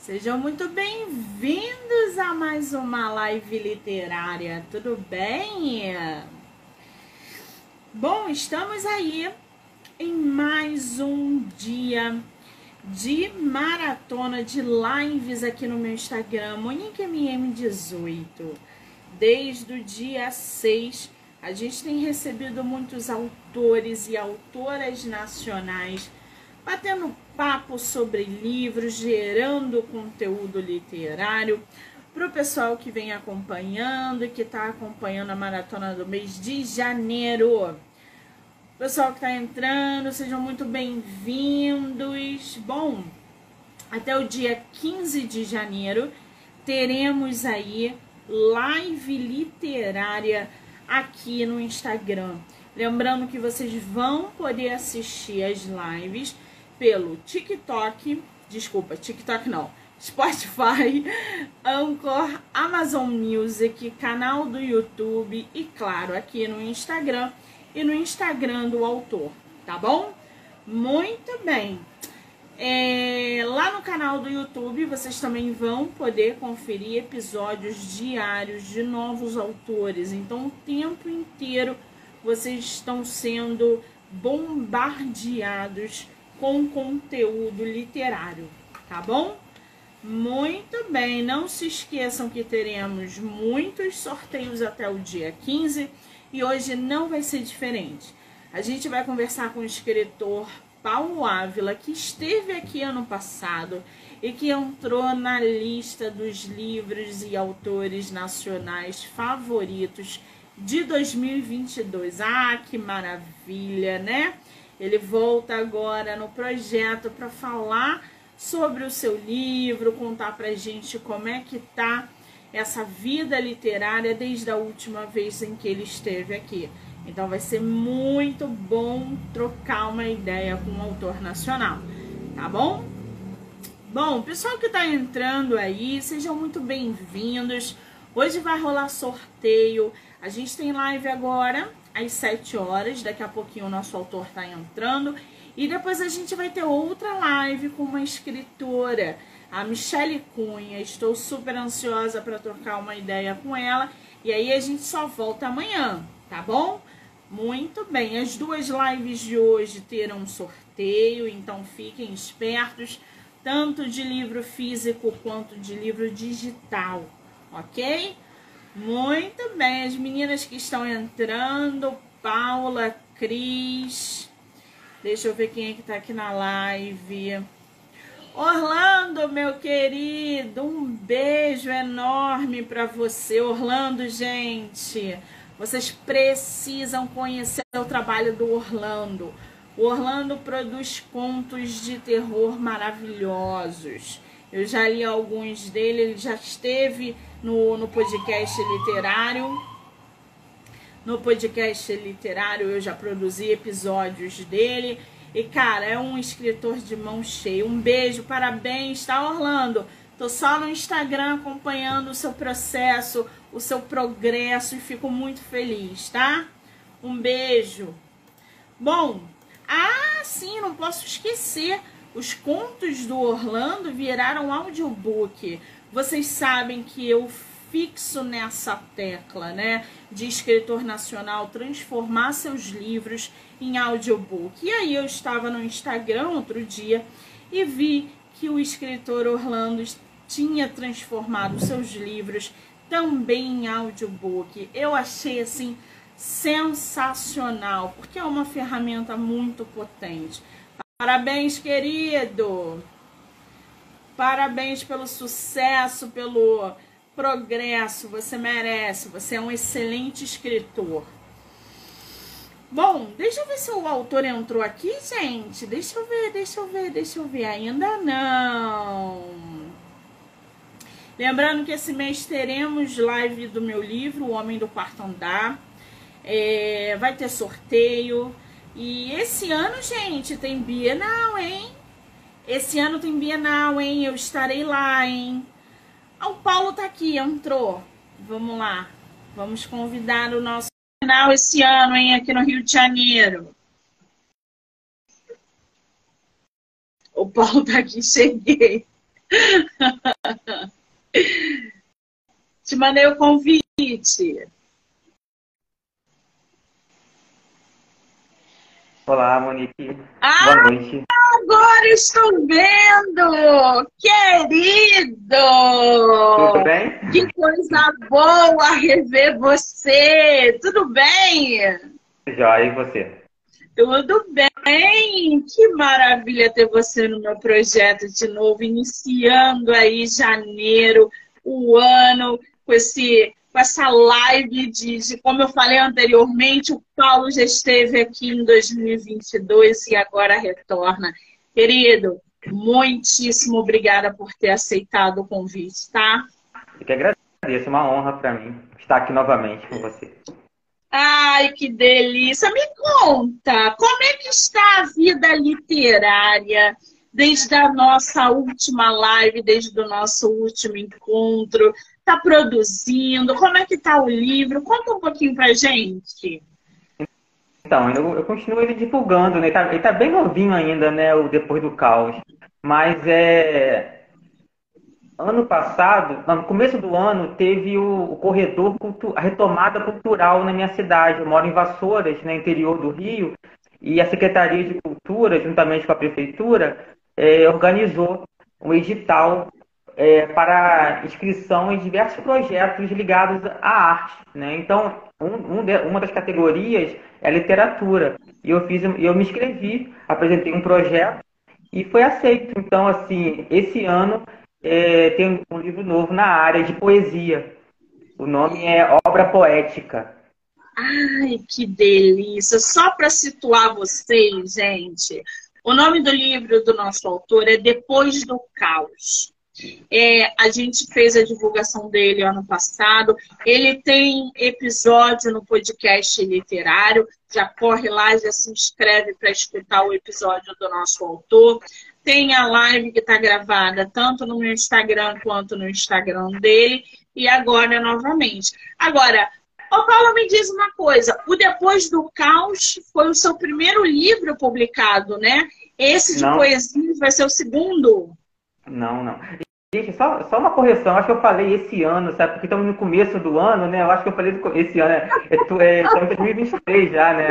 Sejam muito bem-vindos a mais uma live literária, tudo bem? Bom, estamos aí em mais um dia de maratona de lives aqui no meu Instagram, MoniqueMM18. Desde o dia 6, a gente tem recebido muitos autores e autoras nacionais batendo papo sobre livros, gerando conteúdo literário para o pessoal que vem acompanhando e que está acompanhando a maratona do mês de janeiro. Pessoal que está entrando, sejam muito bem-vindos. Bom, até o dia 15 de janeiro teremos aí live literária aqui no Instagram. Lembrando que vocês vão poder assistir as lives pelo TikTok, desculpa, TikTok não, Spotify, Anchor, Amazon Music, canal do YouTube e, claro, aqui no Instagram e no Instagram do autor, tá bom? Muito bem. É, lá no canal do YouTube vocês também vão poder conferir episódios diários de novos autores. Então, o tempo inteiro vocês estão sendo bombardeados com conteúdo literário, tá bom? Muito bem, não se esqueçam que teremos muitos sorteios até o dia 15 e hoje não vai ser diferente. A gente vai conversar com o escritor Paulo Ávila, que esteve aqui ano passado e que entrou na lista dos livros e autores nacionais favoritos de 2022. Ah, que maravilha, né? Ele volta agora no projeto para falar sobre o seu livro, contar para gente como é que tá essa vida literária desde a última vez em que ele esteve aqui. Então vai ser muito bom trocar uma ideia com um autor nacional, tá bom? Bom, pessoal que está entrando aí, sejam muito bem-vindos. Hoje vai rolar sorteio. A gente tem live agora às 7 horas. Daqui a pouquinho o nosso autor está entrando. E depois a gente vai ter outra live com uma escritora, a Michelle Cunha. Estou super ansiosa para trocar uma ideia com ela. E aí a gente só volta amanhã, tá bom? Muito bem, as duas lives de hoje terão sorteio, então fiquem espertos, tanto de livro físico quanto de livro digital, ok? Muito bem, as meninas que estão entrando, Paula, Cris. Deixa eu ver quem é que tá aqui na live. Orlando, meu querido, um beijo enorme para você. Orlando, gente, vocês precisam conhecer o trabalho do Orlando. O Orlando produz contos de terror maravilhosos. Eu já li alguns dele, ele já esteve no, no podcast literário. No podcast literário eu já produzi episódios dele. E, cara, é um escritor de mão cheia. Um beijo, parabéns, tá, Orlando? Tô só no Instagram acompanhando o seu processo, o seu progresso e fico muito feliz, tá? Um beijo. Bom, ah, sim, não posso esquecer. Os contos do Orlando viraram audiobook. Vocês sabem que eu fixo nessa tecla, né, de escritor nacional transformar seus livros em audiobook. E aí eu estava no Instagram outro dia e vi que o escritor Orlando tinha transformado seus livros também em audiobook. Eu achei assim sensacional, porque é uma ferramenta muito potente. Parabéns, querido! Parabéns pelo sucesso, pelo progresso. Você merece. Você é um excelente escritor. Bom, deixa eu ver se o autor entrou aqui, gente. Deixa eu ver, deixa eu ver, deixa eu ver. Ainda não. Lembrando que esse mês teremos live do meu livro, O Homem do Quarto Andar. É, vai ter sorteio. E esse ano, gente, tem Bienal, hein? Esse ano tem Bienal, hein? Eu estarei lá, hein? Ah, o Paulo tá aqui, entrou. Vamos lá. Vamos convidar o nosso Bienal esse ano, hein? Aqui no Rio de Janeiro. O Paulo tá aqui, cheguei. Te mandei o convite. Olá, Monique. Ah, Boa noite. Agora estou vendo! Querido! Tudo bem? Que coisa boa rever você! Tudo bem? Já, e você? Tudo bem! Que maravilha ter você no meu projeto de novo, iniciando aí janeiro, o ano, com esse com essa live de, de, como eu falei anteriormente, o Paulo já esteve aqui em 2022 e agora retorna. Querido, muitíssimo obrigada por ter aceitado o convite, tá? Eu que agradeço, é uma honra para mim estar aqui novamente com você. Ai, que delícia! Me conta, como é que está a vida literária desde a nossa última live, desde o nosso último encontro? Está produzindo? Como é que está o livro? Conta um pouquinho para gente. Então, eu, eu continuo ele divulgando, né? Ele está tá bem novinho ainda, né? O Depois do Caos. Mas é. Ano passado, no começo do ano, teve o, o corredor, a retomada cultural na minha cidade. Eu moro em Vassouras, no né, interior do Rio, e a Secretaria de Cultura, juntamente com a Prefeitura, é, organizou um edital é, para inscrição em diversos projetos ligados à arte. Né? Então, um, um de, uma das categorias é literatura. E eu, fiz, eu me inscrevi, apresentei um projeto e foi aceito. Então, assim, esse ano é, tem um livro novo na área de poesia. O nome é Obra Poética. Ai, que delícia! Só para situar vocês, gente, o nome do livro do nosso autor é Depois do Caos. É, a gente fez a divulgação dele ano passado. Ele tem episódio no podcast literário. Já corre lá, já se inscreve para escutar o episódio do nosso autor. Tem a live que está gravada tanto no meu Instagram quanto no Instagram dele. E agora novamente. Agora, Ô Paulo, me diz uma coisa. O Depois do Caos foi o seu primeiro livro publicado, né? Esse de Não. poesia vai ser o segundo? Não, não. Gente, só, só uma correção, acho que eu falei esse ano, sabe? Porque estamos no começo do ano, né? Eu acho que eu falei esse ano, né? É, é, estamos em 2023 já, né?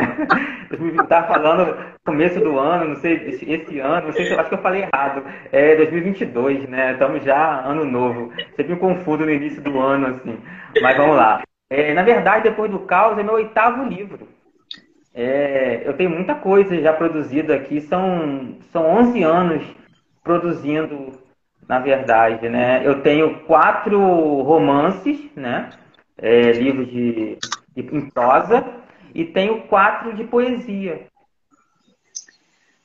Estava falando começo do ano, não sei, esse, ano, não sei se acho que eu falei errado. É 2022, né? Estamos já ano novo. Sempre me confundo no início do ano, assim. Mas vamos lá. É, na verdade, depois do caos, é meu oitavo livro. É, eu tenho muita coisa já produzida aqui, são, são 11 anos produzindo na verdade, né? Eu tenho quatro romances, né? É, livros de, de, em prosa, e tenho quatro de poesia.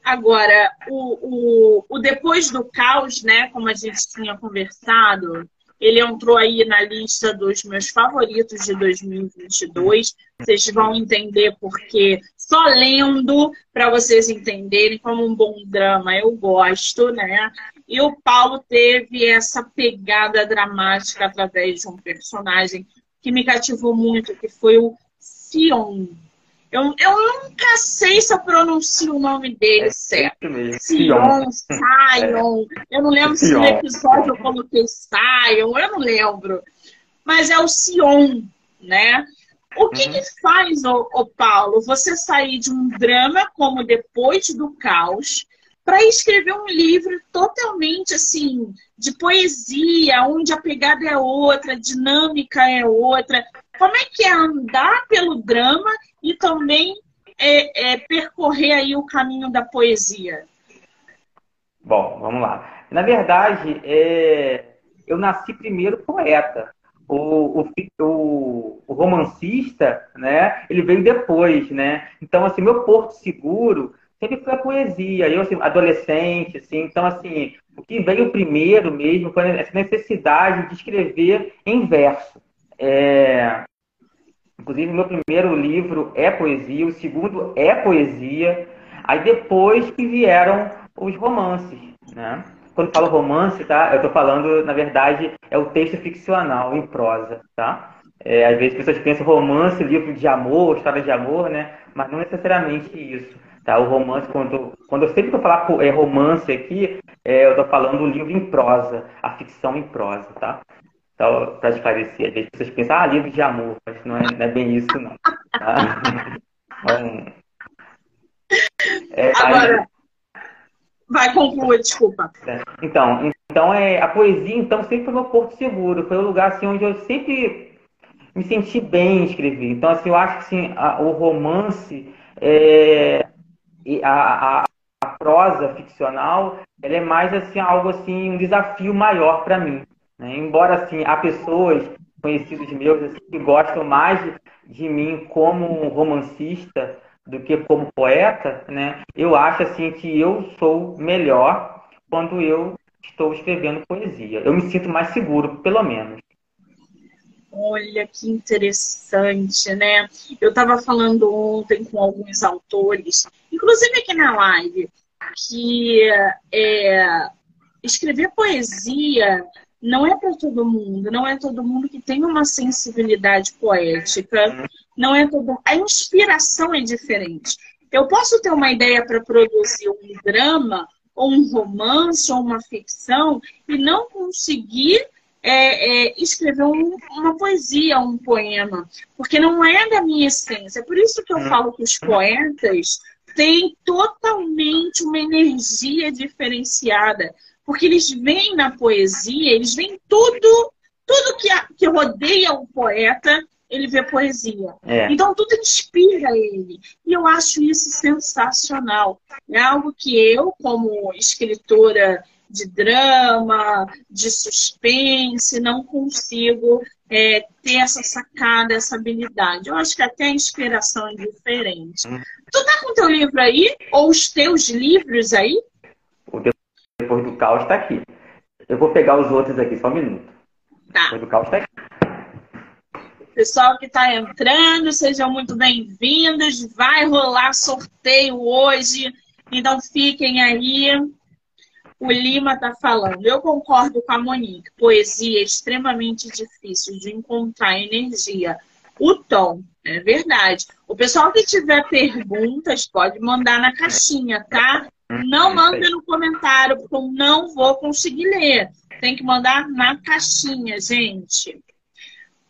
Agora, o, o, o Depois do Caos, né? Como a gente tinha conversado, ele entrou aí na lista dos meus favoritos de 2022. Vocês vão entender porque só lendo para vocês entenderem como um bom drama eu gosto, né? E o Paulo teve essa pegada dramática através de um personagem que me cativou muito, que foi o Sion. Eu, eu nunca sei se eu pronuncio o nome dele é certo. Sion, Sion. Eu não lembro se no episódio eu coloquei Sion, eu não lembro. Mas é o Sion, né? O que, uhum. que faz, ô, ô Paulo, você sair de um drama como Depois do Caos para escrever um livro totalmente assim de poesia, onde a pegada é outra, a dinâmica é outra. Como é que é andar pelo drama e também é, é percorrer aí o caminho da poesia? Bom, vamos lá. Na verdade, é... eu nasci primeiro poeta. O, o, o, romancista, né? Ele veio depois, né? Então, assim, meu porto seguro sempre foi a poesia. Eu, assim, adolescente, assim, então, assim, o que veio primeiro mesmo foi essa necessidade de escrever em verso. É... Inclusive, meu primeiro livro é poesia, o segundo é poesia. Aí depois que vieram os romances, né? Quando falo romance, tá? Eu estou falando, na verdade, é o texto ficcional, em prosa, tá? É, às vezes as pessoas pensam romance, livro de amor, história de amor, né? Mas não necessariamente isso. Tá? O romance, quando, quando eu sempre que eu falar é, romance aqui, é, eu estou falando do livro em prosa, a ficção em prosa, tá? Então, para esclarecer, às vezes as pessoas pensam, ah, livro de amor, mas não é, não é bem isso, não. Tá? Então, é, Agora, vai concluir, desculpa. É, então, então é, a poesia então sempre foi meu porto seguro, foi o lugar assim, onde eu sempre me senti bem em escrever. Então, assim, eu acho que assim, a, o romance é, a, a, a, prosa ficcional ela é mais assim algo assim um desafio maior para mim né? embora assim há pessoas conhecidos meus assim, que gostam mais de, de mim como romancista do que como poeta né eu acho assim que eu sou melhor quando eu estou escrevendo poesia eu me sinto mais seguro pelo menos Olha que interessante, né? Eu estava falando ontem com alguns autores, inclusive aqui na live, que é, escrever poesia não é para todo mundo, não é todo mundo que tem uma sensibilidade poética, não é todo a inspiração é diferente. Eu posso ter uma ideia para produzir um drama, ou um romance, ou uma ficção, e não conseguir é, é, escrever um, uma poesia, um poema, porque não é da minha essência. É por isso que eu hum. falo que os poetas têm totalmente uma energia diferenciada, porque eles veem na poesia, eles veem tudo, tudo que, a, que rodeia o poeta, ele vê poesia. É. Então tudo inspira ele. E eu acho isso sensacional. É algo que eu, como escritora de drama, de suspense, não consigo é, ter essa sacada, essa habilidade. Eu acho que até a inspiração é diferente. Hum. Tu tá com teu livro aí? Ou os teus livros aí? O Depois do Caos está aqui. Eu vou pegar os outros aqui, só um minuto. Tá. Depois do Caos está aqui. Pessoal que está entrando, sejam muito bem-vindos. Vai rolar sorteio hoje, então fiquem aí o Lima está falando. Eu concordo com a Monique. Poesia é extremamente difícil de encontrar energia. O tom, é verdade. O pessoal que tiver perguntas pode mandar na caixinha, tá? Não manda no comentário, porque eu não vou conseguir ler. Tem que mandar na caixinha, gente.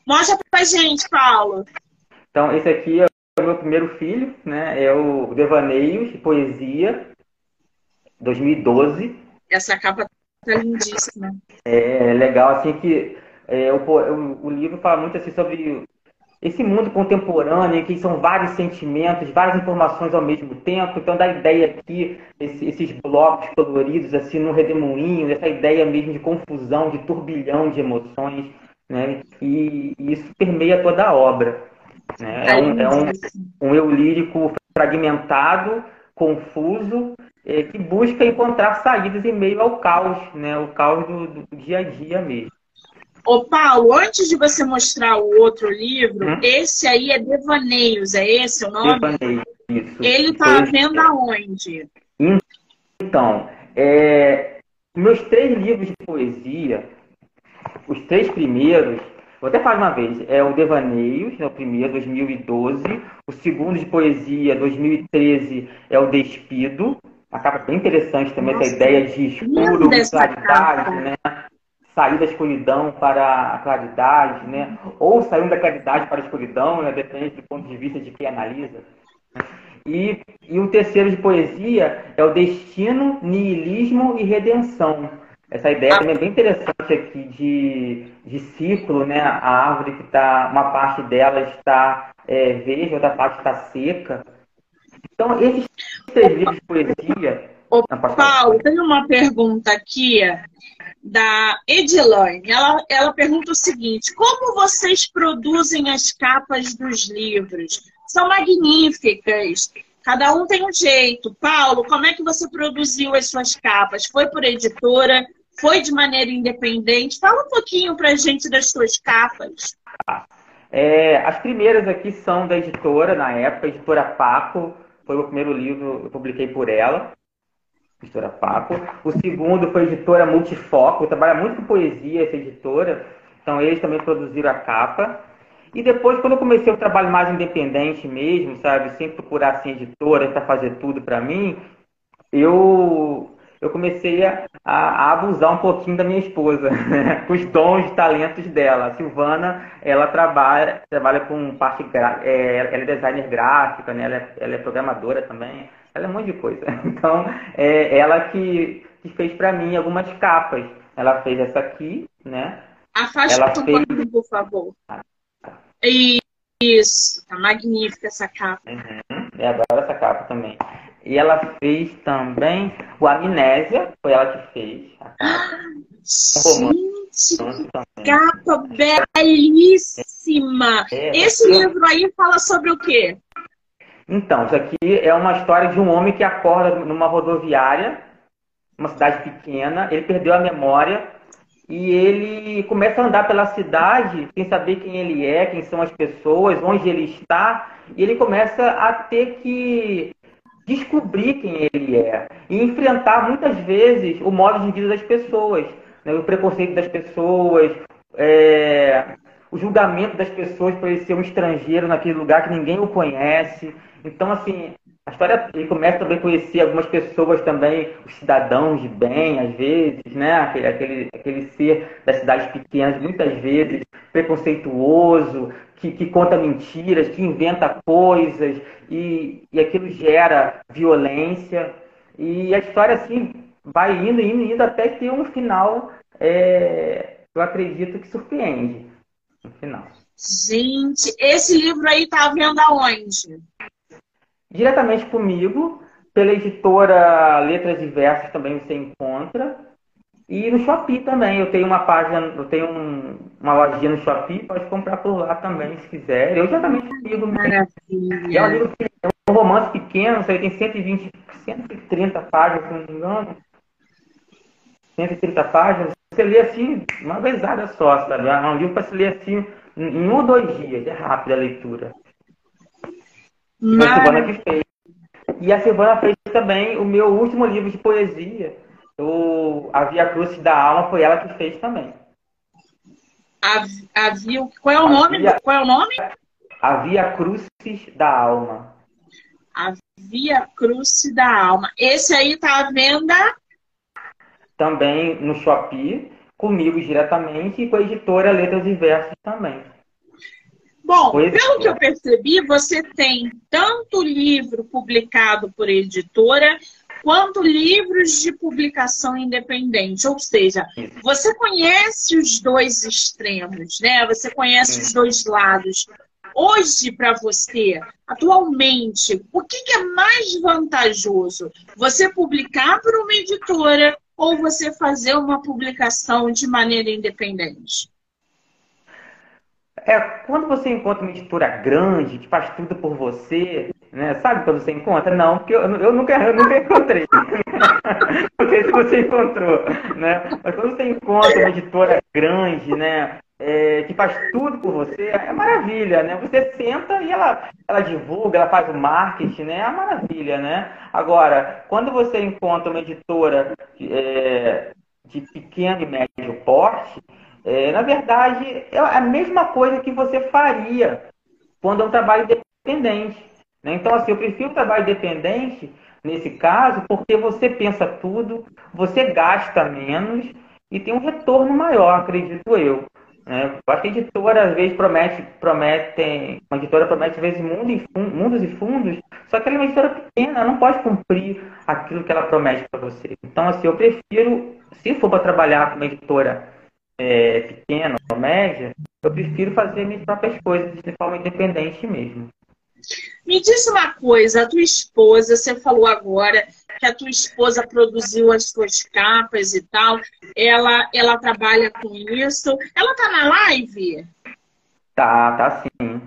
Mostra pra gente, Paulo. Então, esse aqui é o meu primeiro filho, né? É o Devaneios, Poesia, 2012. Essa capa tá lindíssima. É, é legal, assim, que é, o, o, o, livro fala muito assim sobre esse mundo contemporâneo, em que são vários sentimentos, várias informações ao mesmo tempo. Então, dá a ideia aqui, esse, esses blocos coloridos, assim, no redemoinho, essa ideia mesmo de confusão, de turbilhão de emoções, né? E, e isso permeia toda a obra. Né? É, um, é um, um eu lírico fragmentado, confuso, é, que busca encontrar saídas em meio ao caos, né? O caos do, do dia a dia mesmo. Ô Paulo, antes de você mostrar o outro livro, hum? esse aí é Devaneios, é esse o nome? Devaneios, isso. Ele está à venda aonde? Então, é, meus três livros de poesia, os três primeiros, vou até falar uma vez, é o Devaneios, é o primeiro, 2012, o segundo de poesia, 2013, é o Despido, uma capa bem interessante também, Nossa, essa ideia de escuro, de claridade, né? Sair da escuridão para a claridade, né? Ou sair da claridade para a escuridão, né? depende do ponto de vista de quem analisa. E, e o terceiro de poesia é o destino, niilismo e redenção. Essa ideia também é bem interessante aqui de, de ciclo, né? A árvore que está, uma parte dela está é, verde, outra parte está seca. Então, esses três livros de poesia. Ô, Paulo, tem uma pergunta aqui da Edilane. Ela, ela pergunta o seguinte: como vocês produzem as capas dos livros? São magníficas. Cada um tem um jeito. Paulo, como é que você produziu as suas capas? Foi por editora? Foi de maneira independente? Fala um pouquinho pra gente das suas capas. É, as primeiras aqui são da editora, na época, editora Paco. Foi o primeiro livro eu publiquei por ela, editora Paco. O segundo foi editora Multifoco, trabalha muito com poesia essa editora. Então eles também produziram a capa. E depois, quando eu comecei o trabalho mais independente mesmo, sabe, sem procurar assim, editora para fazer tudo para mim, eu eu comecei a, a, abusar um pouquinho da minha esposa, né? com os dons e talentos dela. A Silvana, ela trabalha, trabalha com parte é, ela é designer gráfica, né? ela, é, ela é programadora também, ela é um monte de coisa. Então, é ela que, que fez para mim algumas capas. Ela fez essa aqui, né? Afasta ela o fez... por favor. Isso, tá magnífica essa capa. Uhum. Eu adoro essa capa também. E ela fez também o Amnésia, foi ela que fez. A capa. Gente, capa belíssima! É, Esse eu... livro aí fala sobre o quê? Então, isso aqui é uma história de um homem que acorda numa rodoviária, uma cidade pequena, ele perdeu a memória e ele começa a andar pela cidade sem saber quem ele é, quem são as pessoas, onde ele está, e ele começa a ter que descobrir quem ele é e enfrentar muitas vezes o modo de vida das pessoas, né? o preconceito das pessoas, é, o julgamento das pessoas por ele ser um estrangeiro naquele lugar que ninguém o conhece. Então, assim, a história ele começa também a conhecer algumas pessoas também, os cidadãos de bem, às vezes, né? Aquele, aquele, aquele ser das cidades pequenas, muitas vezes preconceituoso, que, que conta mentiras, que inventa coisas, e, e aquilo gera violência. E a história, assim, vai indo, indo, indo, até ter um final, é, eu acredito que surpreende no final. Gente, esse livro aí tá vendo aonde? Diretamente comigo, pela editora Letras Diversas também você encontra. E no Shopee também, eu tenho uma página, eu tenho um, uma lojinha no Shopee, pode comprar por lá também, se quiser. Eu diretamente comigo. Maravilha. É um, livro, é um romance pequeno, isso aí tem 120, 130 páginas, se não me engano. 130 páginas. Você lê assim, uma vezada só, sabe? É um livro para se ler assim em um ou dois dias, é rápida a leitura. Foi a Silvana que fez. E a Silvana fez também o meu último livro de poesia, o A Via Cruz da Alma, foi ela que fez também. A, a via, qual é o a nome? Via, qual é o nome? A Via Cruz da Alma. A Via Cruz da Alma. Esse aí tá à venda? Também no Shopee, comigo diretamente e com a editora Letras e Versos também. Bom, pelo que eu percebi, você tem tanto livro publicado por editora quanto livros de publicação independente. Ou seja, você conhece os dois extremos, né? Você conhece os dois lados. Hoje, para você, atualmente, o que, que é mais vantajoso? Você publicar para uma editora ou você fazer uma publicação de maneira independente? É, quando você encontra uma editora grande, que faz tudo por você, né? Sabe quando você encontra? Não, porque eu, eu, nunca, eu nunca encontrei. não sei se você encontrou, né? Mas quando você encontra uma editora grande, né? É, que faz tudo por você, é maravilha, né? Você senta e ela, ela divulga, ela faz o marketing, né? É uma maravilha, né? Agora, quando você encontra uma editora é, de pequeno e médio porte, é, na verdade, é a mesma coisa que você faria quando é um trabalho independente. Né? Então, assim, eu prefiro o trabalho independente nesse caso, porque você pensa tudo, você gasta menos e tem um retorno maior, acredito eu. Né? Eu acho que a editora às vezes promete, promete, uma editora promete às vezes mundo e mundos e fundos, só que ela é uma editora pequena, ela não pode cumprir aquilo que ela promete para você. Então, assim, eu prefiro, se for para trabalhar com uma editora é, pequena ou média, eu prefiro fazer minhas próprias coisas de forma independente mesmo. Me diz uma coisa, a tua esposa, você falou agora que a tua esposa produziu as tuas capas e tal, ela, ela trabalha com isso. Ela tá na live? Tá, tá sim.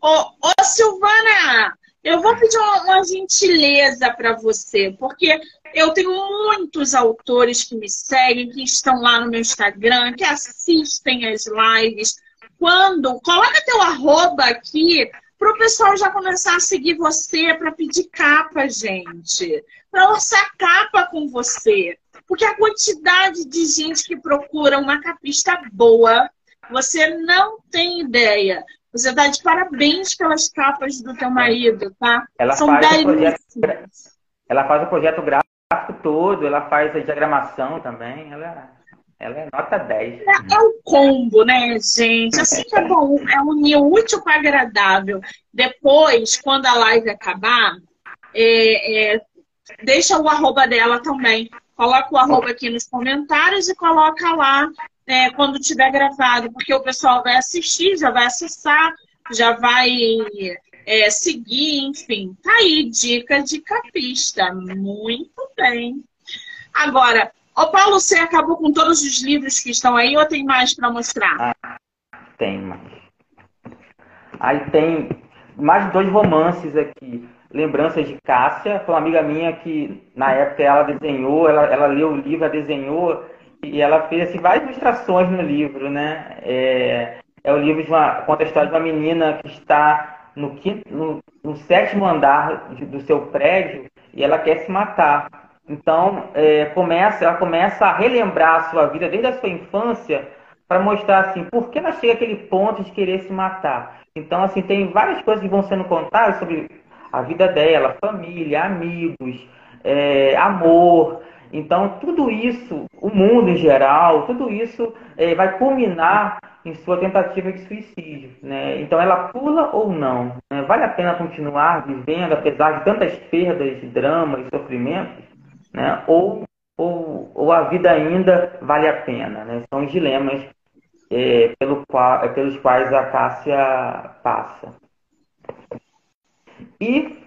Ô, Silvana, eu vou pedir uma, uma gentileza para você, porque eu tenho muitos autores que me seguem, que estão lá no meu Instagram, que assistem as lives. Quando, coloca teu arroba aqui para o pessoal já começar a seguir você, para pedir capa, gente. Para orçar capa com você. Porque a quantidade de gente que procura uma capista boa, você não tem ideia. Você tá de parabéns pelas capas do teu marido, tá? Ela São faz o projeto, belíssimas. ela faz o projeto gráfico todo, ela faz a diagramação também, ela, ela é nota 10. É, é o combo, né, gente? Assim que é bom, é unir útil com agradável. Depois, quando a live acabar, é, é, deixa o arroba dela também. Coloca o arroba aqui nos comentários e coloca lá é, quando tiver gravado, porque o pessoal vai assistir, já vai acessar, já vai é, seguir, enfim. Tá aí, dica de capista. Muito bem. Agora, ô Paulo, você acabou com todos os livros que estão aí ou tem mais para mostrar? Ah, tem mais. Aí tem mais dois romances aqui. Lembranças de Cássia, foi uma amiga minha que na época ela desenhou, ela, ela leu o livro, ela desenhou e ela fez assim, várias ilustrações no livro, né? É, é o livro de uma, conta a história de uma menina que está no, quinto, no, no sétimo andar do seu prédio e ela quer se matar. Então, é, começa, ela começa a relembrar a sua vida desde a sua infância para mostrar assim, por que ela chega àquele ponto de querer se matar. Então, assim, tem várias coisas que vão sendo contadas sobre a vida dela, família, amigos, é, amor. Então, tudo isso, o mundo em geral, tudo isso é, vai culminar em sua tentativa de suicídio. Né? Então, ela pula ou não? Né? Vale a pena continuar vivendo, apesar de tantas perdas, dramas e sofrimentos? Né? Ou, ou, ou a vida ainda vale a pena? Né? São os dilemas é, pelo qual, pelos quais a Cássia passa. E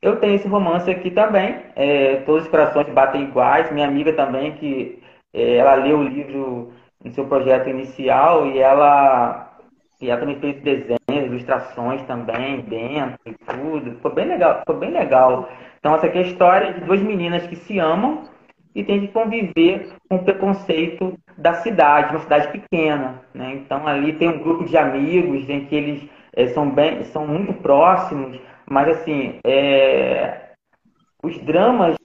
eu tenho esse romance aqui também, é, Todos os Corações Batem Iguais. Minha amiga também, que é, ela leu o livro no seu projeto inicial e ela, e ela também fez desenhos, ilustrações também dentro e tudo. Ficou bem legal, ficou bem legal. Então essa aqui é a história de duas meninas que se amam e têm que conviver com o preconceito da cidade, uma cidade pequena. Né? Então ali tem um grupo de amigos em que eles é, são, bem, são muito próximos, mas assim, é, os dramas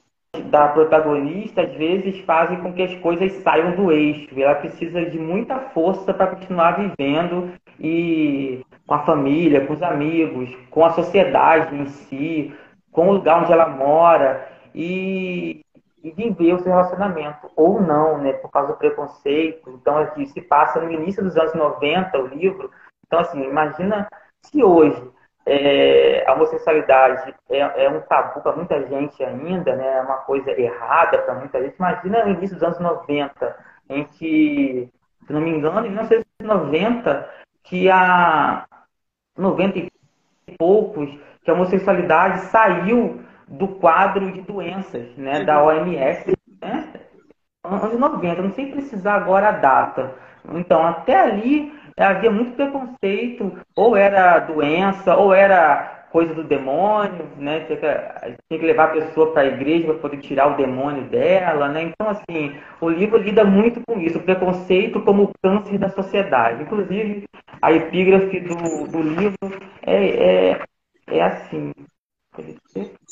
da protagonista às vezes fazem com que as coisas saiam do eixo. Ela precisa de muita força para continuar vivendo e com a família, com os amigos, com a sociedade em si, com o lugar onde ela mora e, e viver o seu relacionamento ou não, né, por causa do preconceito. Então aqui se passa no início dos anos 90 o livro. Então assim, imagina se hoje é, a homossexualidade é, é um tabu para muita gente ainda, né? é uma coisa errada para muita gente. Imagina no início dos anos 90, em que, se não me engano, em 1990, que a 90 e poucos, que a homossexualidade saiu do quadro de doenças né, da OMS. Né? Anos 90, não sei precisar agora a data. Então, até ali havia muito preconceito, ou era doença, ou era coisa do demônio, né? Tinha que, tinha que levar a pessoa para a igreja para poder tirar o demônio dela, né? Então, assim, o livro lida muito com isso, o preconceito como câncer da sociedade. Inclusive, a epígrafe do, do livro é, é, é assim.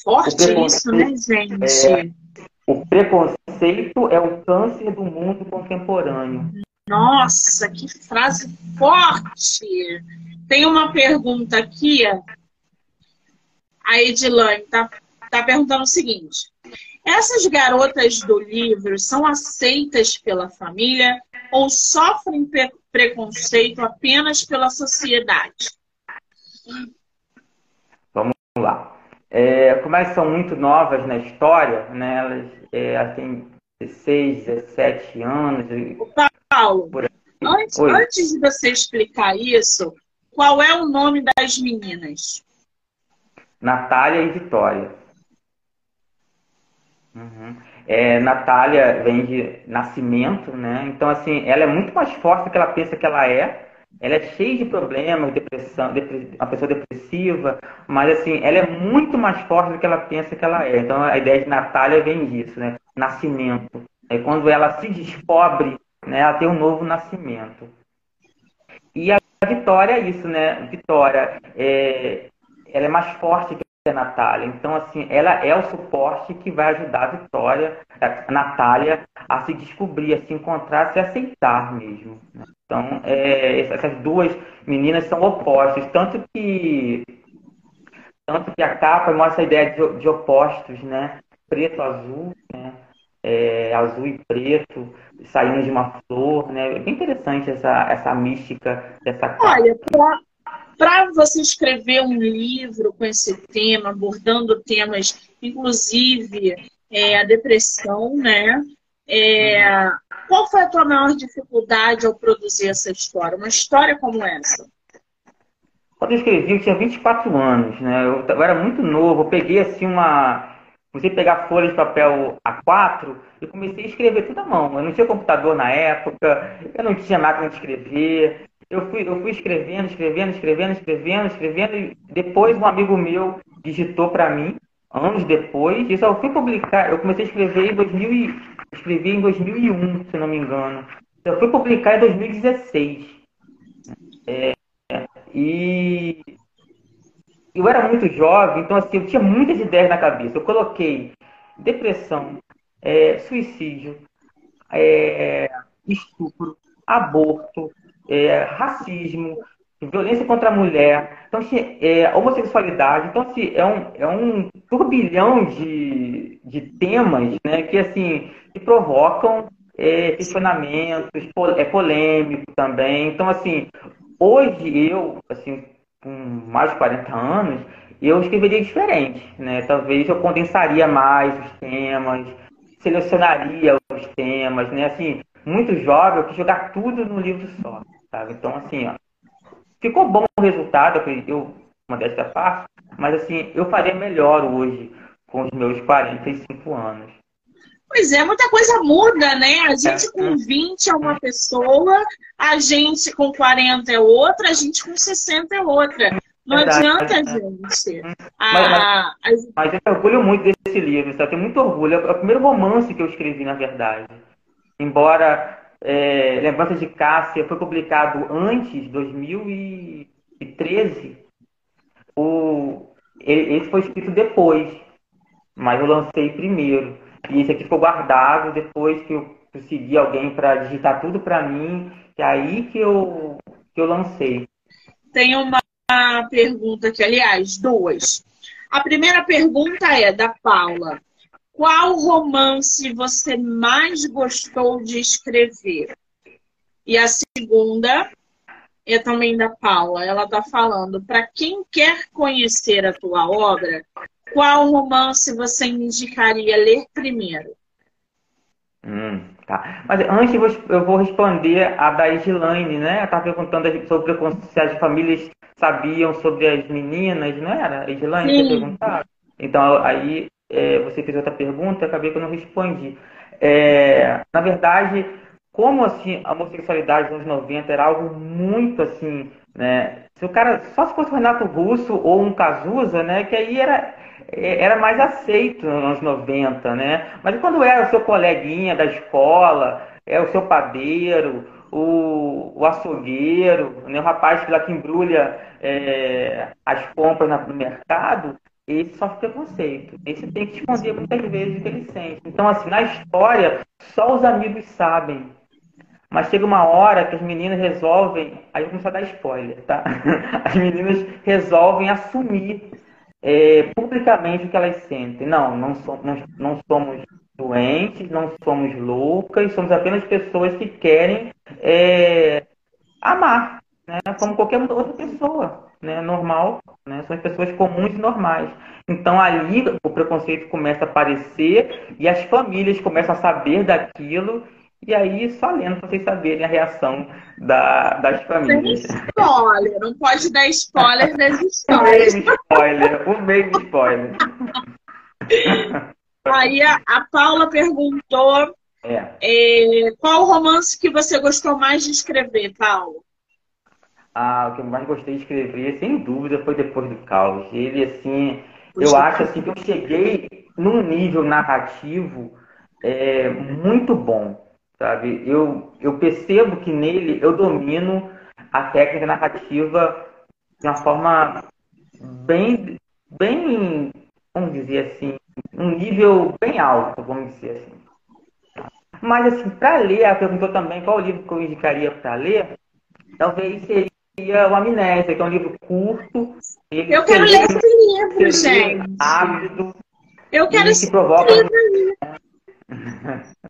Forte isso, né, gente? É, o preconceito é o câncer do mundo contemporâneo. Nossa, que frase forte! Tem uma pergunta aqui. A Edilane está tá perguntando o seguinte: essas garotas do livro são aceitas pela família ou sofrem pre preconceito apenas pela sociedade? Vamos lá. É, como elas são muito novas na história, né, elas, é, elas têm 16, 17 anos. Paulo, antes, antes de você explicar isso, qual é o nome das meninas? Natália e Vitória. Uhum. É, Natália vem de nascimento, né? Então, assim, ela é muito mais forte do que ela pensa que ela é. Ela é cheia de problemas, depressão, uma pessoa depressiva, mas, assim, ela é muito mais forte do que ela pensa que ela é. Então, a ideia de Natália vem disso, né? Nascimento. É quando ela se descobre né, ela tem um novo nascimento. E a Vitória é isso, né? Vitória, é, ela é mais forte que a Natália. Então, assim, ela é o suporte que vai ajudar a Vitória, a Natália, a se descobrir, a se encontrar, a se aceitar mesmo. Então, é, essas duas meninas são opostas, tanto que tanto que a capa mostra a ideia de, de opostos, né? Preto, azul, né? É, azul e preto saindo de uma flor, né? É bem interessante essa, essa mística dessa capa. Olha, para você escrever um livro com esse tema, abordando temas, inclusive é, a depressão, né? É. Qual foi a tua maior dificuldade ao produzir essa história? Uma história como essa? Quando eu escrevi, eu tinha 24 anos, né? Eu, eu era muito novo, eu peguei assim uma. Comecei a pegar folhas de papel A4 e comecei a escrever tudo à mão. Eu não tinha computador na época, eu não tinha máquina de escrever. Eu fui, eu fui escrevendo, escrevendo, escrevendo, escrevendo, escrevendo, e depois um amigo meu digitou para mim, anos depois, e só fui publicar. Eu comecei a escrever em 2000 e, escrevi em 2001, se não me engano. Eu fui publicar em 2016. É, e eu era muito jovem, então assim, eu tinha muitas ideias na cabeça. Eu coloquei depressão, é, suicídio, é, estupro, aborto, é, racismo, violência contra a mulher, então, assim, é, homossexualidade. Então, assim, é um, é um turbilhão de, de temas né, que, assim, que provocam é, questionamentos, é polêmico também. Então, assim, Hoje eu, assim, com mais de 40 anos, eu escreveria diferente, né? Talvez eu condensaria mais os temas, selecionaria os temas, né? Assim, muito jovem, eu quis jogar tudo no livro só, sabe? Então, assim, ó, ficou bom o resultado, eu, uma dessa parte, mas assim, eu faria melhor hoje com os meus 45 anos. Pois é, muita coisa muda, né? A gente com 20 é uma pessoa, a gente com 40 é outra, a gente com 60 é outra. Não Verdade. adianta, gente. A, mas, mas, mas, eu orgulho muito desse livro, sabe? Tenho muito orgulho. É o primeiro romance que eu escrevi, na verdade. Embora é, de Cássia foi publicado antes, 2013, o, esse foi escrito depois, mas eu lancei primeiro. E esse aqui ficou guardado depois que eu consegui alguém para digitar tudo para mim, que é aí que eu, que eu lancei. Tem uma pergunta aqui, aliás, duas. A primeira pergunta é da Paula. Qual romance você mais gostou de escrever? E a segunda é também da Paula. Ela está falando: para quem quer conhecer a tua obra, qual romance você indicaria ler primeiro? Hum, tá. Mas antes eu vou responder a da Edilane, né? Ela estava perguntando sobre se as famílias sabiam sobre as meninas, não era? Edilane que perguntar. Então, aí é, você fez outra pergunta, acabei que eu não respondi. É, na verdade, como assim a homossexualidade nos anos 90 era algo muito assim, né? Se o cara só se fosse o Renato Russo ou um Cazuza, né? Que aí era é, era mais aceito nos anos 90, né? Mas quando era o seu coleguinha da escola, é o seu padeiro, o, o açougueiro, né? o rapaz que lá que embrulha é, as compras no mercado, esse sofre preconceito. Esse tem que esconder muitas vezes o que ele sente. Então, assim, na história, só os amigos sabem. Mas chega uma hora que as meninas resolvem. Aí eu vou começar a dar spoiler, tá? As meninas resolvem assumir é, publicamente o que elas sentem. Não, não, so, não, não somos doentes, não somos loucas, somos apenas pessoas que querem é, amar, né? como qualquer outra pessoa, né? normal, né? são as pessoas comuns e normais. Então ali o preconceito começa a aparecer e as famílias começam a saber daquilo e aí, só lendo para vocês saberem a reação da, das famílias. Tem spoiler, não pode dar spoiler das histórias. Um meio spoiler, meio spoiler. Aí a, a Paula perguntou é. É, qual romance que você gostou mais de escrever, Paulo? Ah, o que eu mais gostei de escrever, sem dúvida, foi Depois do Caos. Ele, assim, eu acho assim, que eu cheguei num nível narrativo é, muito bom sabe? Eu, eu percebo que nele eu domino a técnica narrativa de uma forma bem, bem, vamos dizer assim, um nível bem alto, vamos dizer assim. Mas, assim, para ler, ela perguntou também qual livro que eu indicaria para ler. Talvez seria o Amnésia, que é um livro curto. eu quero ler esse livro, gente. Rápido. Eu quero esse provoca... livro.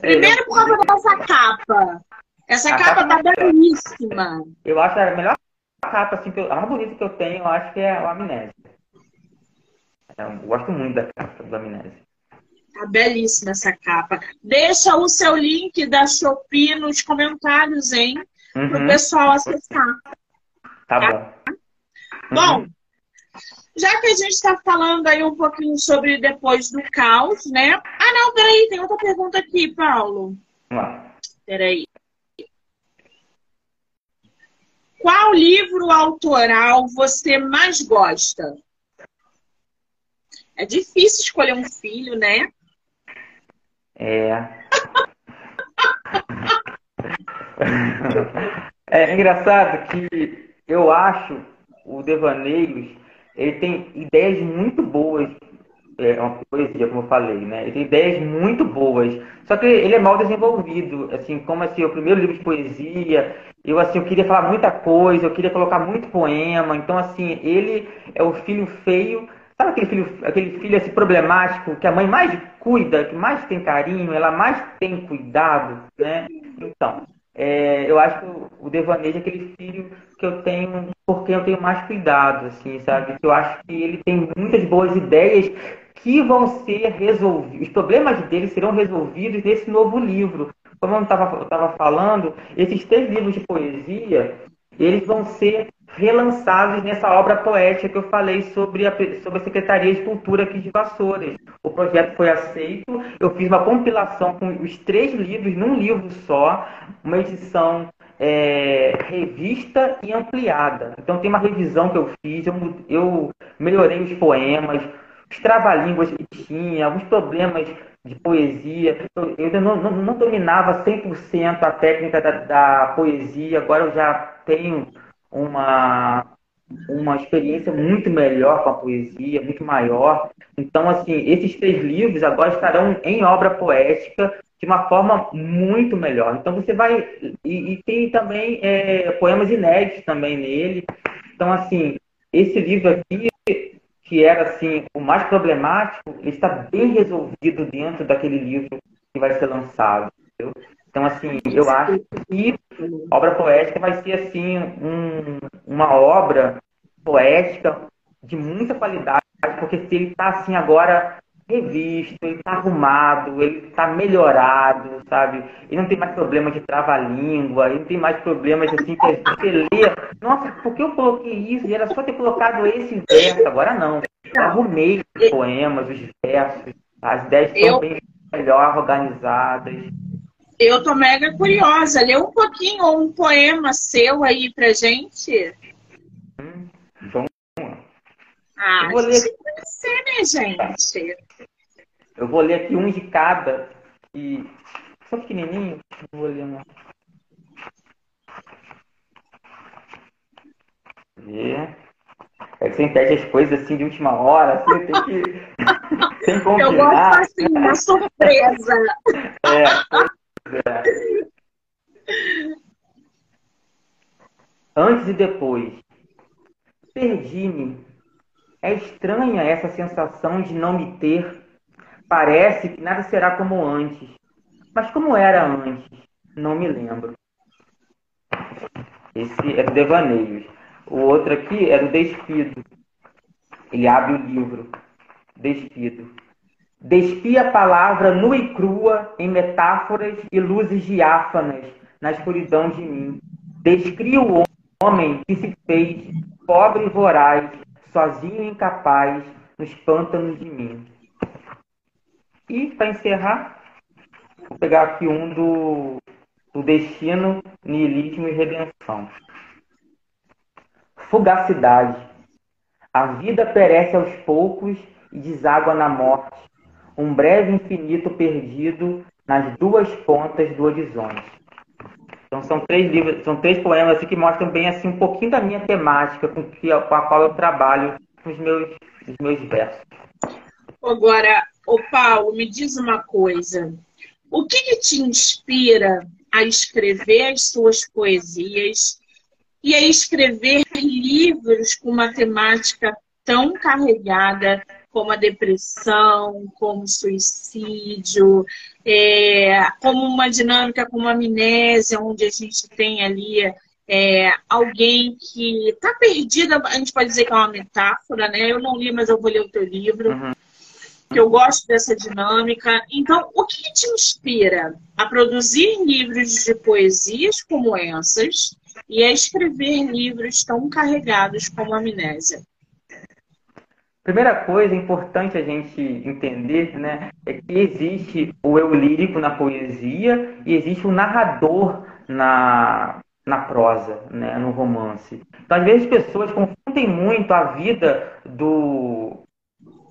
Primeiro por causa dessa capa. Essa a capa, capa tá belíssima. Eu acho a melhor capa, assim, a mais bonita que eu tenho, eu acho que é o Amnésia. Eu gosto muito da capa do Amnésia. Tá belíssima essa capa. Deixa o seu link da Shopee nos comentários, hein? Uhum. Para o pessoal acessar. Tá, tá? bom. Bom, uhum. já que a gente está falando aí um pouquinho sobre depois do caos, né? Ah, não, peraí, tem outra pergunta aqui, Paulo. Vamos lá. Peraí. Qual livro autoral você mais gosta? É difícil escolher um filho, né? É. é engraçado que eu acho o Devaneios, ele tem ideias muito boas é uma poesia, como eu falei, né? Ele tem ideias muito boas, só que ele é mal desenvolvido, assim, como assim, o primeiro livro de poesia, eu assim, eu queria falar muita coisa, eu queria colocar muito poema, então assim, ele é o filho feio, sabe aquele filho, aquele filho assim, problemático, que a mãe mais cuida, que mais tem carinho, ela mais tem cuidado, né? Então, é, eu acho que o Devanejo é aquele filho que eu tenho, porque eu tenho mais cuidado, assim, sabe? Eu acho que ele tem muitas boas ideias que vão ser resolvidos, os problemas dele serão resolvidos nesse novo livro. Como eu estava falando, esses três livros de poesia, eles vão ser relançados nessa obra poética que eu falei sobre a, sobre a Secretaria de Cultura aqui de Vassouras. O projeto foi aceito, eu fiz uma compilação com os três livros num livro só, uma edição é, revista e ampliada. Então tem uma revisão que eu fiz, eu, eu melhorei os poemas, os trava-línguas que tinha, alguns problemas de poesia. Eu, ainda não, não, não, dominava 100% a técnica da, da, poesia, agora eu já tenho uma, uma experiência muito melhor com a poesia, muito maior. Então, assim, esses três livros agora estarão em obra poética de uma forma muito melhor. Então, você vai. E, e tem também é, poemas inéditos também nele. Então, assim, esse livro aqui que era assim o mais problemático, ele está bem resolvido dentro daquele livro que vai ser lançado. Entendeu? Então, assim, eu acho que obra poética vai ser assim um, uma obra poética de muita qualidade, porque se ele está assim agora revisto, ele está arrumado, ele está melhorado, sabe? Ele não tem mais problema de trava-língua, ele não tem mais problemas assim que você lê. Nossa, por que eu coloquei isso? E era só ter colocado esse verso, agora não. Eu arrumei os poemas, os versos, as ideias estão eu... bem melhor organizadas. Eu tô mega curiosa. Lê um pouquinho um poema seu aí pra gente. Hum, vamos lá. Ah, eu vou ler... né, gente? Eu vou ler aqui um de cada. E só pequenininho. Eu vou ler uma. Ver. É que você impede as coisas assim de última hora, assim, tem que. Sem combinar. Eu gosto assim, uma surpresa. É, é. Antes e depois. Perdi-me. É estranha essa sensação de não me ter Parece que nada será como antes. Mas como era antes? Não me lembro. Esse é do Devaneios. O outro aqui é do Despido. Ele abre o livro. Despido. Despi a palavra nua e crua em metáforas e luzes diáfanas na escuridão de mim. Descri o homem que se fez pobre e voraz, sozinho e incapaz, nos pântanos de mim. E, para encerrar, vou pegar aqui um do, do destino, niilismo e redenção. Fugacidade. A vida perece aos poucos e deságua na morte, um breve infinito perdido nas duas pontas do horizonte. Então são três livros, são três poemas assim, que mostram bem assim um pouquinho da minha temática com, que, com a qual eu trabalho nos meus, nos meus versos. Agora, Ô Paulo, me diz uma coisa. O que, que te inspira a escrever as suas poesias e a escrever livros com uma temática tão carregada como a depressão, como o suicídio, é, como uma dinâmica como a amnésia, onde a gente tem ali é, alguém que está perdida, a gente pode dizer que é uma metáfora, né? Eu não li, mas eu vou ler o teu livro. Uhum. Que eu gosto dessa dinâmica. Então, o que te inspira a produzir livros de poesias como essas e a escrever livros tão carregados como a Amnésia? Primeira coisa importante a gente entender, né, é que existe o eu lírico na poesia e existe o narrador na, na prosa, né, no romance. Então, às vezes, as pessoas confundem muito a vida do,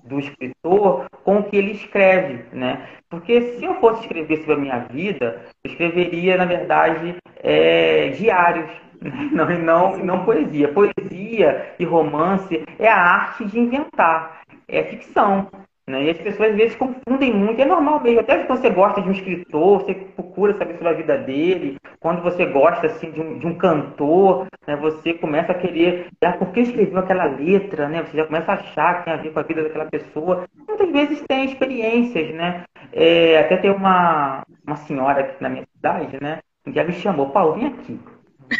do escritor com o que ele escreve, né? Porque se eu fosse escrever sobre a minha vida, eu escreveria, na verdade, é, diários? não, não, não poesia. Poesia e romance é a arte de inventar, é ficção. Né? E as pessoas às vezes confundem muito, é normal mesmo. Até quando você gosta de um escritor, você procura saber sobre a vida dele. Quando você gosta assim, de, um, de um cantor, né? você começa a querer, ah, por que escreveu aquela letra? Né? Você já começa a achar que tem a ver com a vida daquela pessoa. Muitas vezes tem experiências, né? É, até tem uma, uma senhora aqui na minha cidade, né? Um dia me chamou, Paulo, vem aqui.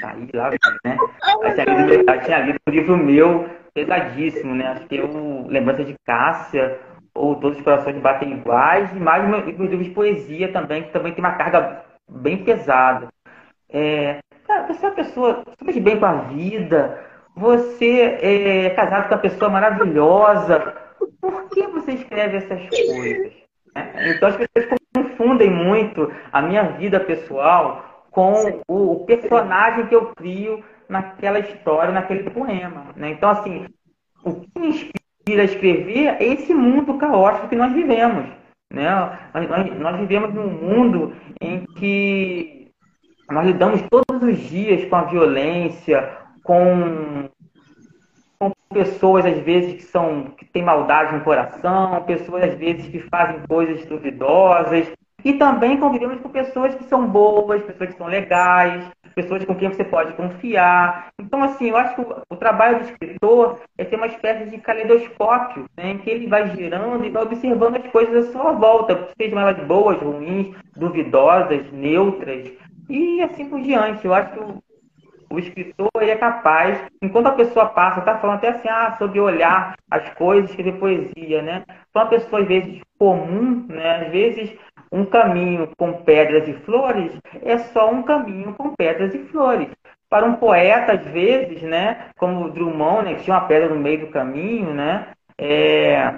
Aí lá, né? Aí tinha lido, tinha lido um livro meu pesadíssimo, né? Acho que eu, Lembrança de Cássia, ou Todos os Corações Batem Iguais, e mais meus livros de poesia também, que também tem uma carga bem pesada. É, você é uma pessoa super bem com a vida, você é casado com uma pessoa maravilhosa, por que você escreve essas coisas? É, então as pessoas confundem muito a minha vida pessoal com o personagem que eu crio naquela história, naquele poema. Né? Então, assim, o que me inspira a escrever é esse mundo caótico que nós vivemos. Né? Nós, nós, nós vivemos num mundo em que nós lidamos todos os dias com a violência, com, com pessoas às vezes que são que têm maldade no coração, pessoas às vezes que fazem coisas duvidosas, e também convivemos com pessoas que são boas, pessoas que são legais, pessoas com quem você pode confiar. Então, assim, eu acho que o, trabalho do escritor é ser uma espécie de caleidoscópio, né, em que ele vai girando e vai observando as coisas à sua volta, sejam elas boas, ruins, duvidosas, neutras, e assim por diante. Eu acho que o, escritor ele é capaz, enquanto a pessoa passa, está falando até assim, ah, sobre olhar as coisas, escrever poesia, né? Para uma pessoa, às vezes, comum, né? Às vezes, um caminho com pedras e flores é só um caminho com pedras e flores. Para um poeta, às vezes, né, como Drummond, né, que tinha uma pedra no meio do caminho, né, é,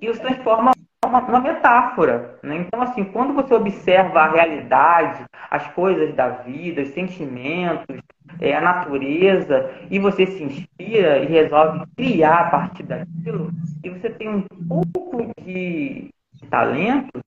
isso transforma uma, uma metáfora. Né? Então, assim, quando você observa a realidade, as coisas da vida, os sentimentos, é, a natureza, e você se inspira e resolve criar a partir daquilo, e você tem um pouco de talento,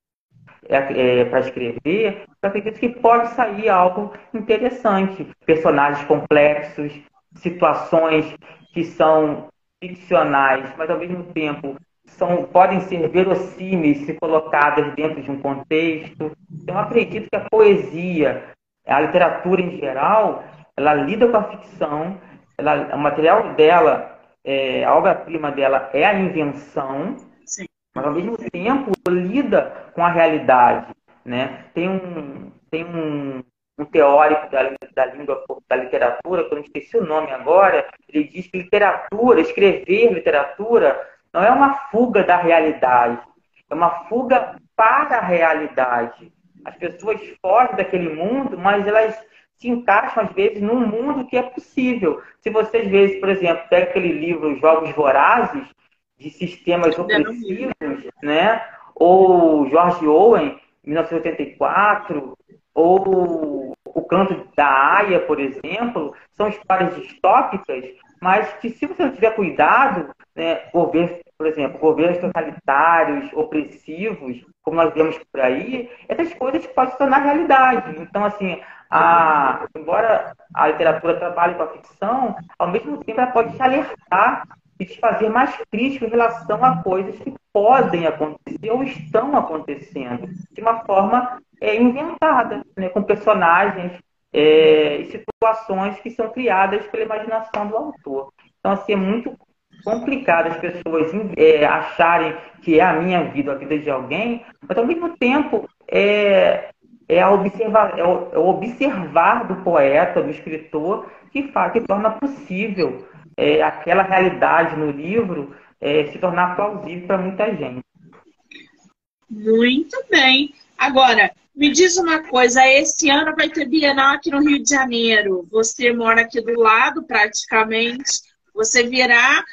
é, é, para escrever, eu acredito que pode sair algo interessante. Personagens complexos, situações que são ficcionais, mas ao mesmo tempo são, podem ser verossímeis se colocadas dentro de um contexto. Então, eu acredito que a poesia, a literatura em geral, ela lida com a ficção, ela, o material dela, é, a obra-prima dela é a invenção, mas ao mesmo tempo lida com a realidade. Né? Tem um, tem um, um teórico da, da língua da literatura, que eu não esqueci o nome agora, ele diz que literatura, escrever literatura, não é uma fuga da realidade, é uma fuga para a realidade. As pessoas fogem daquele mundo, mas elas se encaixam, às vezes, num mundo que é possível. Se você, às vezes, por exemplo, pega aquele livro Jogos Vorazes, de sistemas opressivos, né? Ou George Owen, 1984, ou O Canto da Aya, por exemplo, são histórias distópicas, mas que se você não tiver cuidado, né, governos, por exemplo, governos totalitários, opressivos, como nós vemos por aí, essas coisas podem se tornar realidade. Então, assim, a, embora a literatura trabalhe com a ficção, ao mesmo tempo ela pode te alertar e te fazer mais crítico em relação a coisas que podem acontecer ou estão acontecendo de uma forma é, inventada, né, com personagens é, e situações que são criadas pela imaginação do autor. Então, assim, é muito complicado as pessoas é, acharem que é a minha vida, a vida de alguém, mas ao mesmo tempo é, é, a é, o, é o observar do poeta, do escritor, que, faz, que torna possível é, aquela realidade no livro é, se tornar plausível para muita gente. Muito bem. Agora, me diz uma coisa, esse ano vai ter Bienal aqui no Rio de Janeiro. Você mora aqui do lado, praticamente. Você virá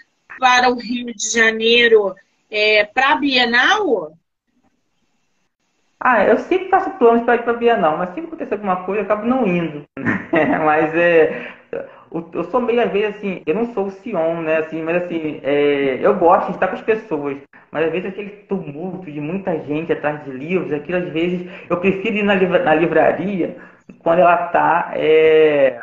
para o Rio de Janeiro é, para a Bienal? Ah, eu sempre faço planos para ir para a Bienal, mas sempre acontece alguma coisa, eu acabo não indo. mas é, eu sou meio às vezes assim, eu não sou o Sion, né? Assim, mas assim, é, eu gosto de estar com as pessoas. Mas às vezes aquele tumulto de muita gente atrás de livros, aquilo às vezes eu prefiro ir na, livra, na livraria quando ela está é,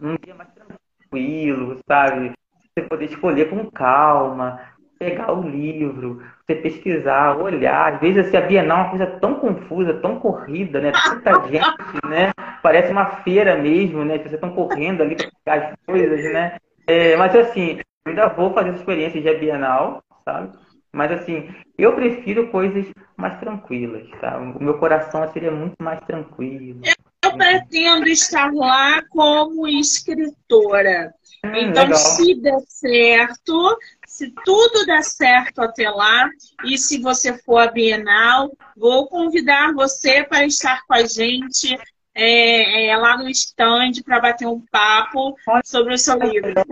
num dia mais tranquilo, sabe? Você poder escolher com calma, pegar o livro, você pesquisar, olhar. Às vezes assim, a Bienal é uma coisa tão confusa, tão corrida, né? Tanta gente, né? Parece uma feira mesmo, né? Vocês estão correndo ali para pegar as coisas, né? É, mas assim, eu ainda vou fazer essa experiência de Bienal, sabe? Mas assim, eu prefiro coisas mais tranquilas, tá? O meu coração seria muito mais tranquilo. Eu pretendo estar lá como escritora. Hum, então, legal. se der certo, se tudo der certo até lá, e se você for à Bienal, vou convidar você para estar com a gente é, é, lá no stand para bater um papo sobre o seu livro, tá?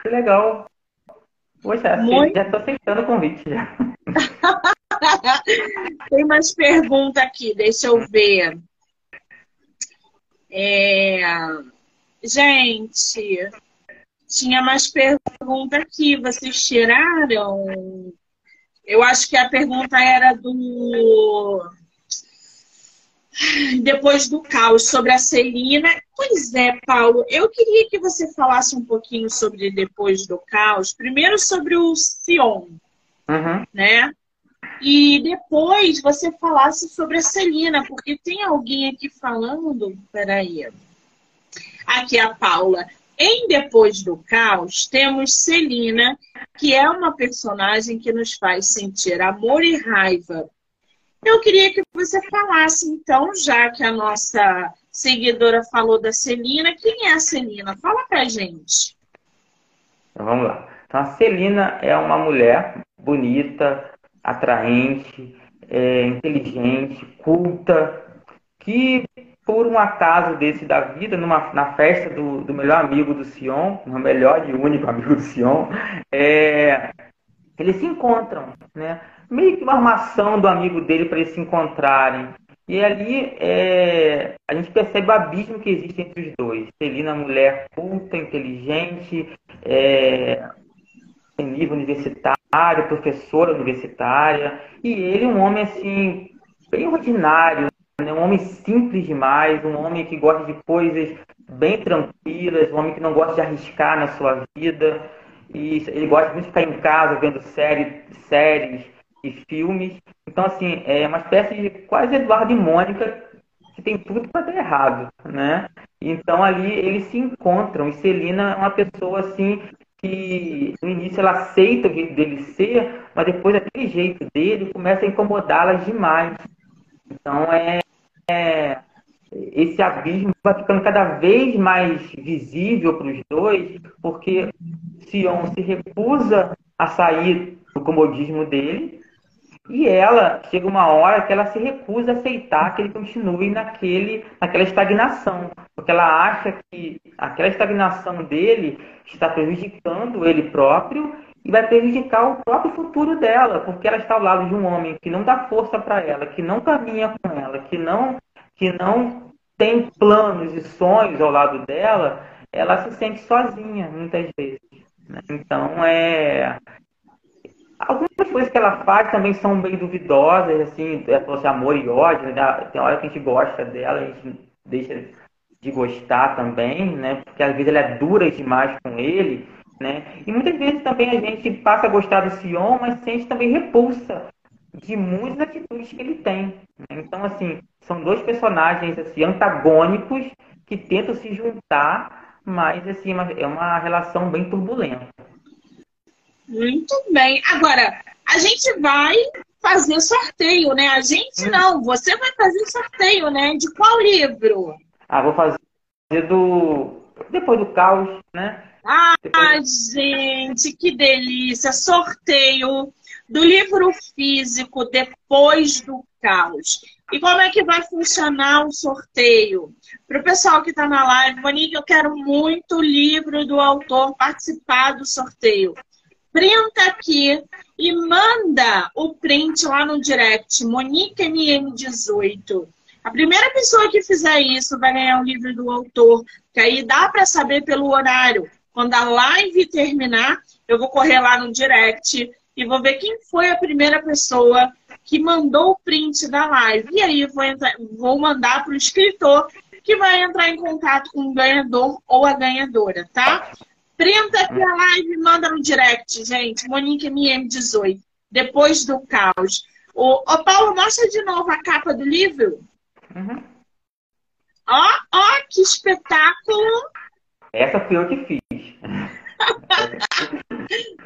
Que legal. Poxa, Muito... já estou aceitando o convite já. Tem mais pergunta aqui, deixa eu ver. É... Gente, tinha mais pergunta aqui, vocês tiraram? Eu acho que a pergunta era do. Depois do caos, sobre a Celina. Pois é, Paulo, eu queria que você falasse um pouquinho sobre Depois do Caos. Primeiro sobre o Sion, uhum. né? E depois você falasse sobre a Celina, porque tem alguém aqui falando. Peraí. Aqui é a Paula. Em Depois do Caos, temos Celina, que é uma personagem que nos faz sentir amor e raiva. Eu queria que você falasse, então, já que a nossa seguidora falou da Celina, quem é a Celina? Fala pra gente. Então, vamos lá. Então, a Celina é uma mulher bonita, atraente, é, inteligente, culta, que por um acaso desse da vida, numa, na festa do, do melhor amigo do Sion, o melhor e único amigo do Sion, é, eles se encontram, né? Meio que uma armação do amigo dele para eles se encontrarem. E ali é, a gente percebe o abismo que existe entre os dois. Celina, mulher culta, inteligente, é, em nível universitário, professora universitária, e ele um homem assim, bem ordinário, né? um homem simples demais, um homem que gosta de coisas bem tranquilas, um homem que não gosta de arriscar na sua vida. E ele gosta muito de ficar em casa vendo série, séries e filmes. Então, assim, é uma espécie de quase Eduardo e Mônica que tem tudo para dar errado, né? Então, ali eles se encontram. E Celina é uma pessoa, assim, que no início ela aceita o jeito dele ser, mas depois aquele jeito dele começa a incomodá-la demais. Então, é, é, esse abismo vai ficando cada vez mais visível para os dois, porque Sion se recusa a sair do comodismo dele, e ela chega uma hora que ela se recusa a aceitar que ele continue naquele, naquela estagnação, porque ela acha que aquela estagnação dele está prejudicando ele próprio e vai prejudicar o próprio futuro dela, porque ela está ao lado de um homem que não dá força para ela, que não caminha com ela, que não que não tem planos e sonhos ao lado dela, ela se sente sozinha muitas vezes. Né? Então é algumas coisas que ela faz também são meio duvidosas, assim, é fosse amor e ódio, né? tem hora que a gente gosta dela, a gente deixa de gostar também, né? Porque às vezes ela é dura demais com ele Né? E muitas vezes também a gente passa a gostar do Sion, mas sente também repulsa de muitas atitudes que ele tem. Né? Então, assim, são dois personagens assim, antagônicos que tentam se juntar, mas assim, é uma relação bem turbulenta. Muito bem. Agora, a gente vai fazer sorteio, né? A gente hum. não, você vai fazer sorteio, né? De qual livro? Ah, vou fazer do. Depois do caos, né? Ah, gente, que delícia! Sorteio do livro físico Depois do Caos. E como é que vai funcionar o sorteio? Para o pessoal que está na live, Monique, eu quero muito o livro do autor participar do sorteio. Printa aqui e manda o print lá no direct, Monique MM18. A primeira pessoa que fizer isso vai ganhar o livro do autor, que aí dá para saber pelo horário. Quando a live terminar, eu vou correr lá no direct e vou ver quem foi a primeira pessoa que mandou o print da live. E aí vou, entrar, vou mandar para o escritor que vai entrar em contato com o ganhador ou a ganhadora, tá? Printa aqui a live e manda no direct, gente. Monique MM18. Depois do caos. O, ô, Paulo, mostra de novo a capa do livro. Uhum. Ó, ó, que espetáculo! Essa foi eu que fiz.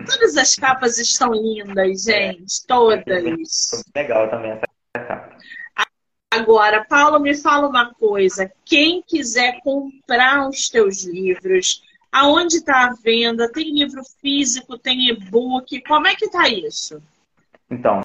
Todas as capas estão lindas, gente. Todas. Legal também essa capa. Agora, Paulo, me fala uma coisa. Quem quiser comprar os teus livros, aonde está a venda? Tem livro físico, tem e-book? Como é que está isso? Então,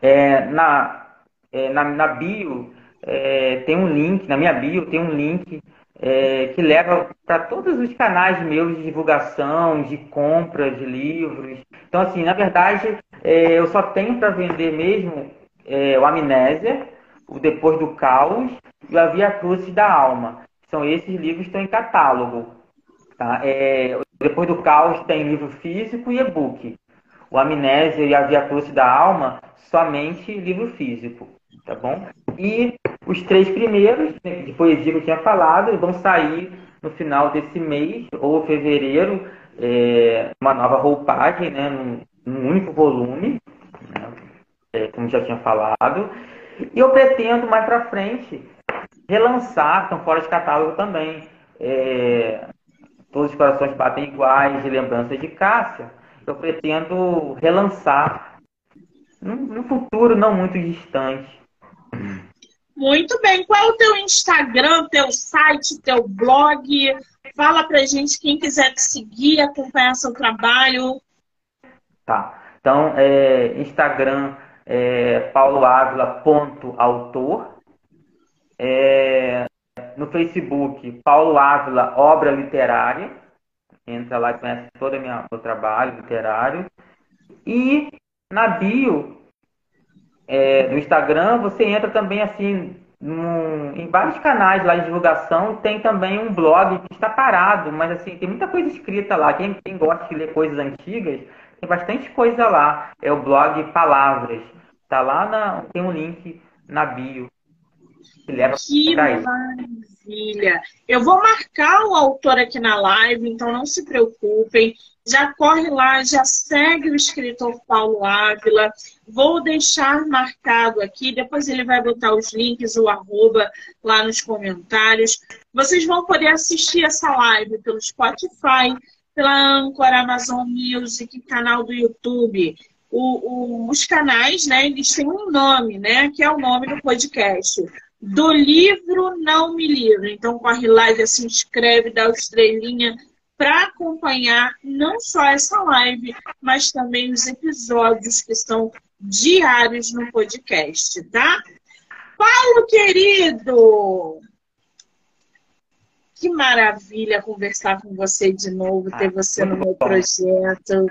é, na, é, na, na bio é, tem um link, na minha bio tem um link é, que leva para todos os canais meus de divulgação, de compra de livros. Então, assim, na verdade, é, eu só tenho para vender mesmo é, o Amnésia, o Depois do Caos e A Via Cruz da Alma. São esses livros que estão em catálogo. Tá? É, Depois do Caos tem livro físico e e-book. O Amnésia e a Via Cruz da Alma, somente livro físico tá bom? E os três primeiros né, de poesia que eu tinha falado vão sair no final desse mês ou fevereiro, é, uma nova roupagem, né, num, num único volume, né, é, como já tinha falado. E eu pretendo mais para frente relançar, estão fora de catálogo também, é, Todos os Corações Batem Iguais, de Lembranças de Cássia. Eu pretendo relançar no futuro não muito distante muito bem. Qual é o teu Instagram, teu site, teu blog? Fala pra gente quem quiser te seguir, acompanhar seu trabalho. Tá. Então, é, Instagram é pauloávila.autor. É, no Facebook, Paulo Ávila Obra Literária. Entra lá e conhece todo o meu trabalho literário. E na bio é, do Instagram, você entra também assim num, em vários canais lá de divulgação. Tem também um blog que está parado, mas assim tem muita coisa escrita lá. Quem, quem gosta de ler coisas antigas, tem bastante coisa lá. É o blog Palavras. Tá lá na, tem um link na bio que leva que maravilha! Eu vou marcar o autor aqui na live, então não se preocupem já corre lá, já segue o escritor Paulo Ávila. Vou deixar marcado aqui, depois ele vai botar os links, o arroba lá nos comentários. Vocês vão poder assistir essa live pelo Spotify, pela Anchor, Amazon Music, canal do YouTube. O, o, os canais, né, eles têm um nome, né, que é o nome do podcast. Do livro Não Me Livro. Então corre lá, já se inscreve, dá o estrelinha, para acompanhar não só essa live, mas também os episódios que são diários no podcast, tá? Paulo querido! Que maravilha conversar com você de novo, ter você no meu projeto,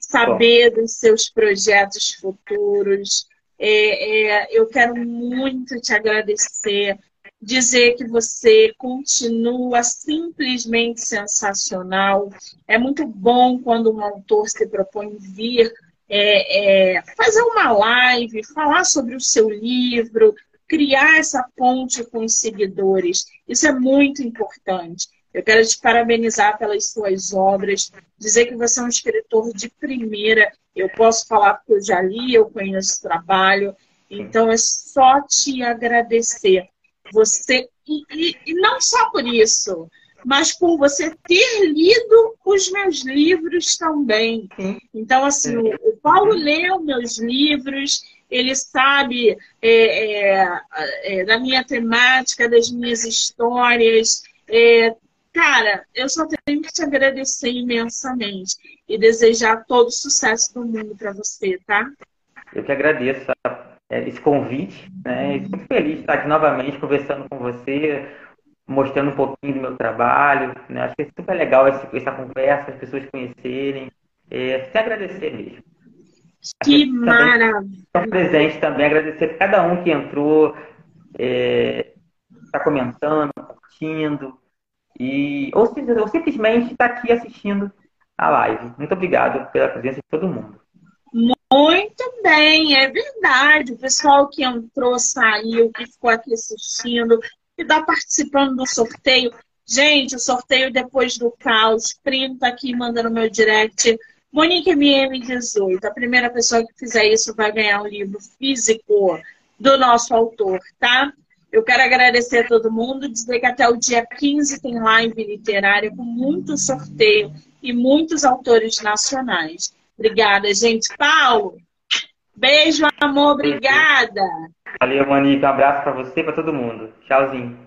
saber dos seus projetos futuros. É, é, eu quero muito te agradecer dizer que você continua simplesmente sensacional. É muito bom quando um autor se propõe vir é, é, fazer uma live, falar sobre o seu livro, criar essa ponte com os seguidores. Isso é muito importante. Eu quero te parabenizar pelas suas obras, dizer que você é um escritor de primeira. Eu posso falar porque eu já li, eu conheço o trabalho. Então é só te agradecer. Você e, e, e não só por isso, mas por você ter lido os meus livros também. Então, assim, o, o Paulo leu meus livros, ele sabe é, é, é, da minha temática, das minhas histórias. Cara, eu só tenho que te agradecer imensamente e desejar todo o sucesso do mundo para você, tá? Eu que agradeço é, esse convite, né? Estou muito feliz de estar aqui novamente conversando com você, mostrando um pouquinho do meu trabalho. Né? Acho que é super legal essa, conversa, as pessoas conhecerem. É, se agradecer mesmo. Que maravilha! Um presente também, agradecer a cada um que entrou, está é, tá comentando, curtindo, e, ou, ou simplesmente está aqui assistindo a live. Muito obrigado pela presença de todo mundo. Muito bem, é verdade. O pessoal que entrou, saiu, que ficou aqui assistindo, que está participando do sorteio. Gente, o sorteio depois do caos, printa aqui, manda no meu direct. Monique MM18, a primeira pessoa que fizer isso vai ganhar um livro físico do nosso autor, tá? Eu quero agradecer a todo mundo, dizer que até o dia 15 tem live literária com muito sorteio e muitos autores nacionais. Obrigada, gente. Paulo, beijo, amor, obrigada. Valeu, Monique. Um abraço para você e para todo mundo. Tchauzinho.